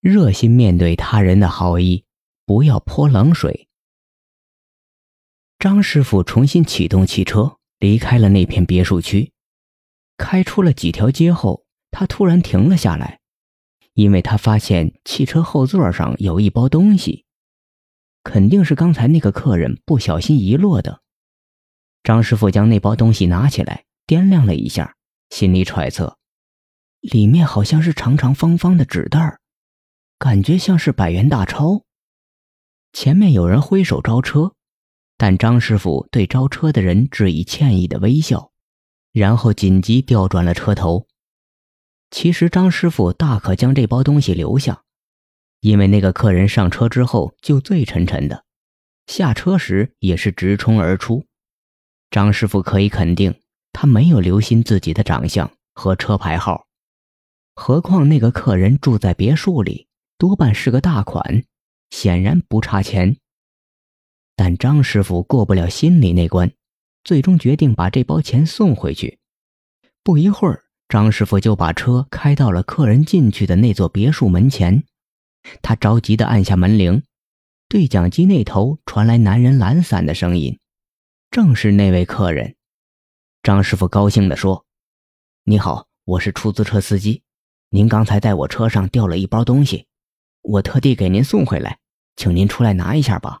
热心面对他人的好意，不要泼冷水。张师傅重新启动汽车，离开了那片别墅区。开出了几条街后，他突然停了下来，因为他发现汽车后座上有一包东西，肯定是刚才那个客人不小心遗落的。张师傅将那包东西拿起来，掂量了一下，心里揣测，里面好像是长长方方的纸袋儿。感觉像是百元大钞。前面有人挥手招车，但张师傅对招车的人致以歉意的微笑，然后紧急调转了车头。其实张师傅大可将这包东西留下，因为那个客人上车之后就醉沉沉的，下车时也是直冲而出。张师傅可以肯定，他没有留心自己的长相和车牌号。何况那个客人住在别墅里。多半是个大款，显然不差钱。但张师傅过不了心里那关，最终决定把这包钱送回去。不一会儿，张师傅就把车开到了客人进去的那座别墅门前。他着急地按下门铃，对讲机那头传来男人懒散的声音，正是那位客人。张师傅高兴地说：“你好，我是出租车司机，您刚才在我车上掉了一包东西。”我特地给您送回来，请您出来拿一下吧。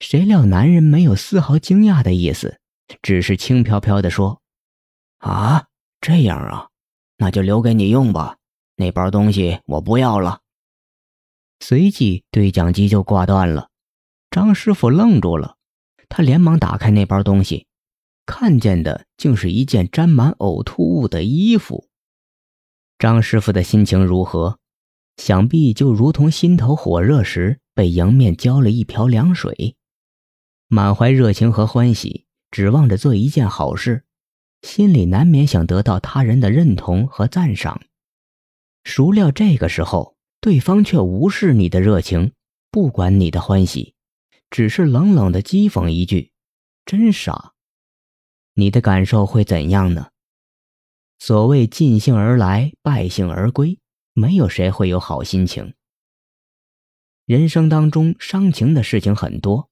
谁料男人没有丝毫惊讶的意思，只是轻飘飘地说：“啊，这样啊，那就留给你用吧。那包东西我不要了。”随即对讲机就挂断了。张师傅愣住了，他连忙打开那包东西，看见的竟是一件沾满呕吐物的衣服。张师傅的心情如何？想必就如同心头火热时被迎面浇了一瓢凉水，满怀热情和欢喜，指望着做一件好事，心里难免想得到他人的认同和赞赏。孰料这个时候，对方却无视你的热情，不管你的欢喜，只是冷冷的讥讽一句：“真傻。”你的感受会怎样呢？所谓尽兴而来，败兴而归。没有谁会有好心情。人生当中伤情的事情很多，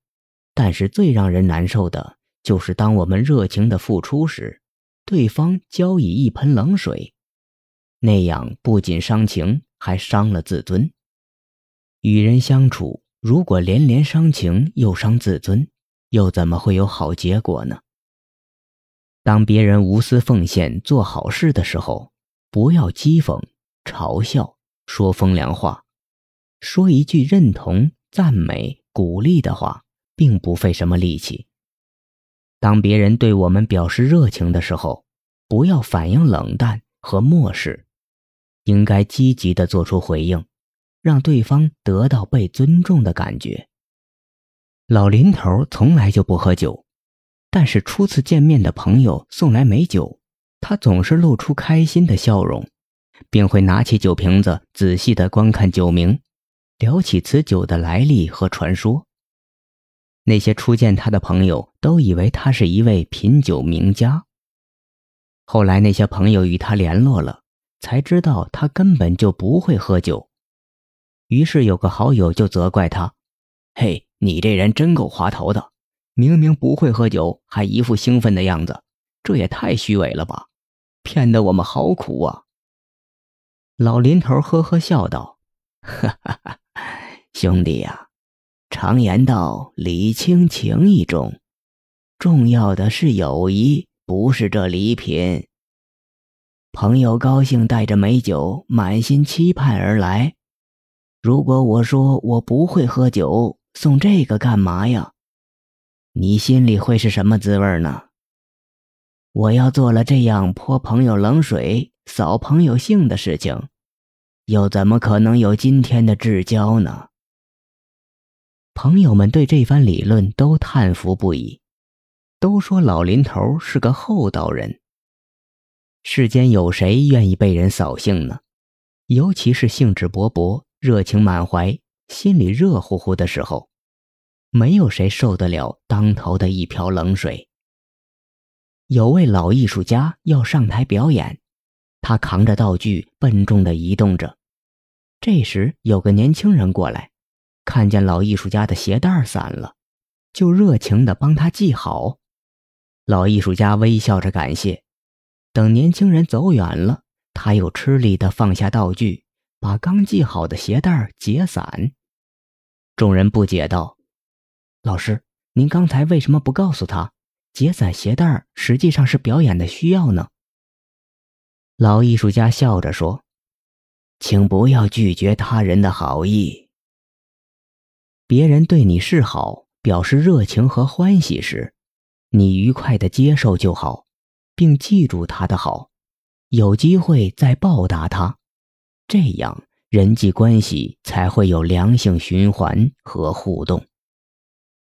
但是最让人难受的就是当我们热情的付出时，对方浇以一盆冷水，那样不仅伤情，还伤了自尊。与人相处，如果连连伤情又伤自尊，又怎么会有好结果呢？当别人无私奉献、做好事的时候，不要讥讽。嘲笑，说风凉话，说一句认同、赞美、鼓励的话，并不费什么力气。当别人对我们表示热情的时候，不要反应冷淡和漠视，应该积极的做出回应，让对方得到被尊重的感觉。老林头从来就不喝酒，但是初次见面的朋友送来美酒，他总是露出开心的笑容。并会拿起酒瓶子，仔细地观看酒名，聊起此酒的来历和传说。那些初见他的朋友都以为他是一位品酒名家。后来那些朋友与他联络了，才知道他根本就不会喝酒。于是有个好友就责怪他：“嘿，你这人真够滑头的，明明不会喝酒，还一副兴奋的样子，这也太虚伪了吧！骗得我们好苦啊！”老林头呵呵笑道：“哈哈哈，兄弟呀，常言道，礼轻情意重，重要的是友谊，不是这礼品。朋友高兴带着美酒，满心期盼而来。如果我说我不会喝酒，送这个干嘛呀？你心里会是什么滋味呢？我要做了这样泼朋友冷水。”扫朋友兴的事情，又怎么可能有今天的至交呢？朋友们对这番理论都叹服不已，都说老林头是个厚道人。世间有谁愿意被人扫兴呢？尤其是兴致勃勃、热情满怀、心里热乎乎的时候，没有谁受得了当头的一瓢冷水。有位老艺术家要上台表演。他扛着道具，笨重地移动着。这时有个年轻人过来，看见老艺术家的鞋带散了，就热情地帮他系好。老艺术家微笑着感谢。等年轻人走远了，他又吃力地放下道具，把刚系好的鞋带解散。众人不解道：“老师，您刚才为什么不告诉他，解散鞋带实际上是表演的需要呢？”老艺术家笑着说：“请不要拒绝他人的好意。别人对你示好，表示热情和欢喜时，你愉快的接受就好。”并记住他的好，有机会再报答他，这样人际关系才会有良性循环和互动。